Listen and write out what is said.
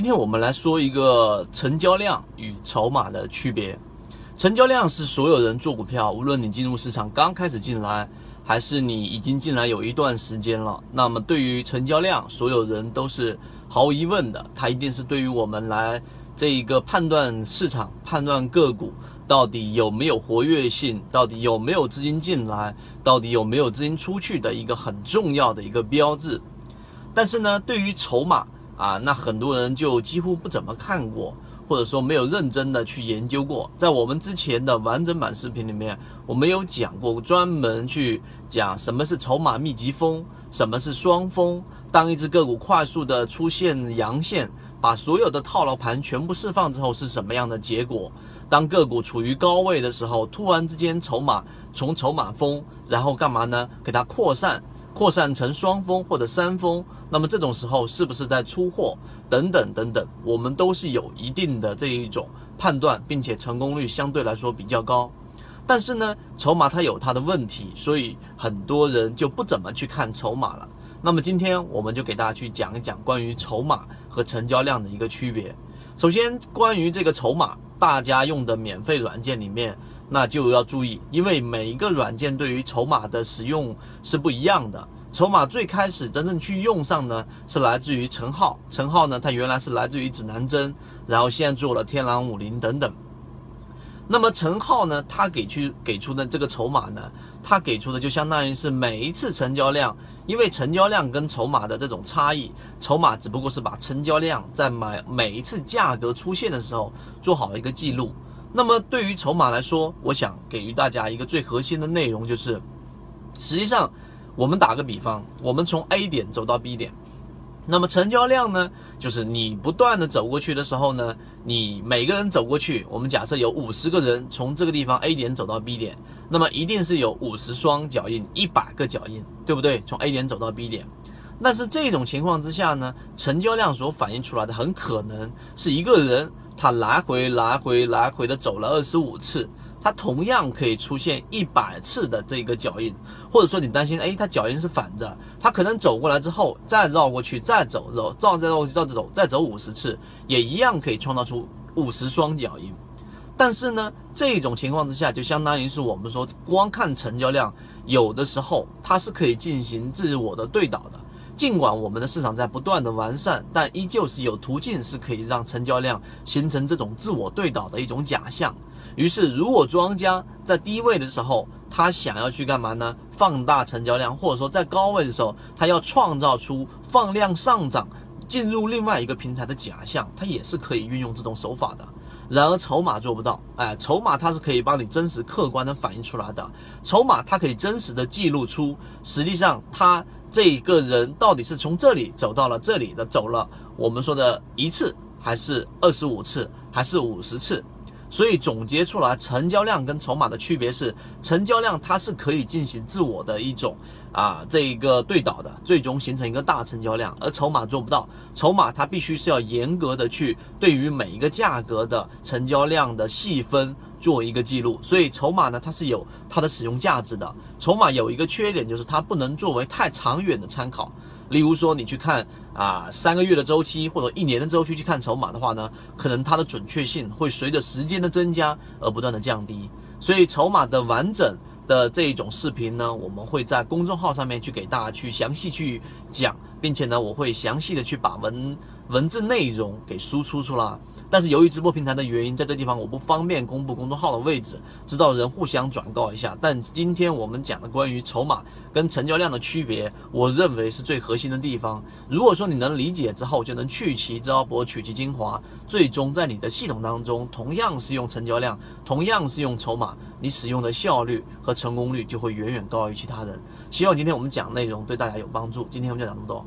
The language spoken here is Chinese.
今天我们来说一个成交量与筹码的区别。成交量是所有人做股票，无论你进入市场刚开始进来，还是你已经进来有一段时间了，那么对于成交量，所有人都是毫无疑问的，它一定是对于我们来这一个判断市场、判断个股到底有没有活跃性，到底有没有资金进来，到底有没有资金出去的一个很重要的一个标志。但是呢，对于筹码，啊，那很多人就几乎不怎么看过，或者说没有认真的去研究过。在我们之前的完整版视频里面，我们有讲过，专门去讲什么是筹码密集风，什么是双峰。当一只个股快速的出现阳线，把所有的套牢盘全部释放之后，是什么样的结果？当个股处于高位的时候，突然之间筹码从筹码峰，然后干嘛呢？给它扩散。扩散成双峰或者三峰，那么这种时候是不是在出货？等等等等，我们都是有一定的这一种判断，并且成功率相对来说比较高。但是呢，筹码它有它的问题，所以很多人就不怎么去看筹码了。那么今天我们就给大家去讲一讲关于筹码和成交量的一个区别。首先，关于这个筹码，大家用的免费软件里面。那就要注意，因为每一个软件对于筹码的使用是不一样的。筹码最开始真正去用上呢，是来自于陈浩。陈浩呢，他原来是来自于指南针，然后现在做了天狼五零等等。那么陈浩呢，他给去给出的这个筹码呢，他给出的就相当于是每一次成交量，因为成交量跟筹码的这种差异，筹码只不过是把成交量在买每一次价格出现的时候做好一个记录。那么对于筹码来说，我想给予大家一个最核心的内容，就是实际上我们打个比方，我们从 A 点走到 B 点，那么成交量呢，就是你不断的走过去的时候呢，你每个人走过去，我们假设有五十个人从这个地方 A 点走到 B 点，那么一定是有五十双脚印，一百个脚印，对不对？从 A 点走到 B 点，但是这种情况之下呢，成交量所反映出来的很可能是一个人。他来回来回来回的走了二十五次，它同样可以出现一百次的这个脚印，或者说你担心，哎，它脚印是反着，它可能走过来之后再绕过去，再走绕，绕再绕过去，绕着走，再走五十次，也一样可以创造出五十双脚印。但是呢，这种情况之下，就相当于是我们说光看成交量，有的时候它是可以进行自我的对倒的。尽管我们的市场在不断的完善，但依旧是有途径是可以让成交量形成这种自我对倒的一种假象。于是，如果庄家在低位的时候，他想要去干嘛呢？放大成交量，或者说在高位的时候，他要创造出放量上涨、进入另外一个平台的假象，他也是可以运用这种手法的。然而，筹码做不到。哎，筹码它是可以帮你真实客观的反映出来的。筹码它可以真实的记录出，实际上它。这个人到底是从这里走到了这里的，走了我们说的一次，还是二十五次，还是五十次？所以总结出来，成交量跟筹码的区别是，成交量它是可以进行自我的一种啊这一个对倒的，最终形成一个大成交量，而筹码做不到，筹码它必须是要严格的去对于每一个价格的成交量的细分做一个记录，所以筹码呢它是有它的使用价值的，筹码有一个缺点就是它不能作为太长远的参考。例如说，你去看啊三个月的周期或者一年的周期去看筹码的话呢，可能它的准确性会随着时间的增加而不断的降低。所以筹码的完整的这一种视频呢，我们会在公众号上面去给大家去详细去讲，并且呢，我会详细的去把文文字内容给输出出来。但是由于直播平台的原因，在这地方我不方便公布公众号的位置，知道人互相转告一下。但今天我们讲的关于筹码跟成交量的区别，我认为是最核心的地方。如果说你能理解之后，就能去其糟粕，取其精华，最终在你的系统当中，同样是用成交量，同样是用筹码，你使用的效率和成功率就会远远高于其他人。希望今天我们讲内容对大家有帮助。今天我们就讲这么多，